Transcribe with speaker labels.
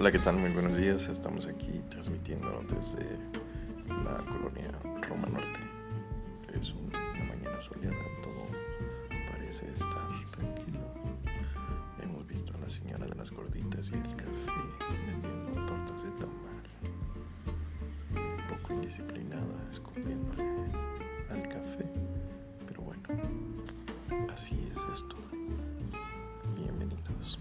Speaker 1: Hola, ¿qué tal? Muy buenos días. Estamos aquí transmitiendo desde la colonia Roma Norte. Es una mañana soleada, todo parece estar tranquilo. Hemos visto a la señora de las gorditas y el café vendiendo tortas de tamal. Un poco indisciplinada, escupiendo al café. Pero bueno, así es esto. Bienvenidos.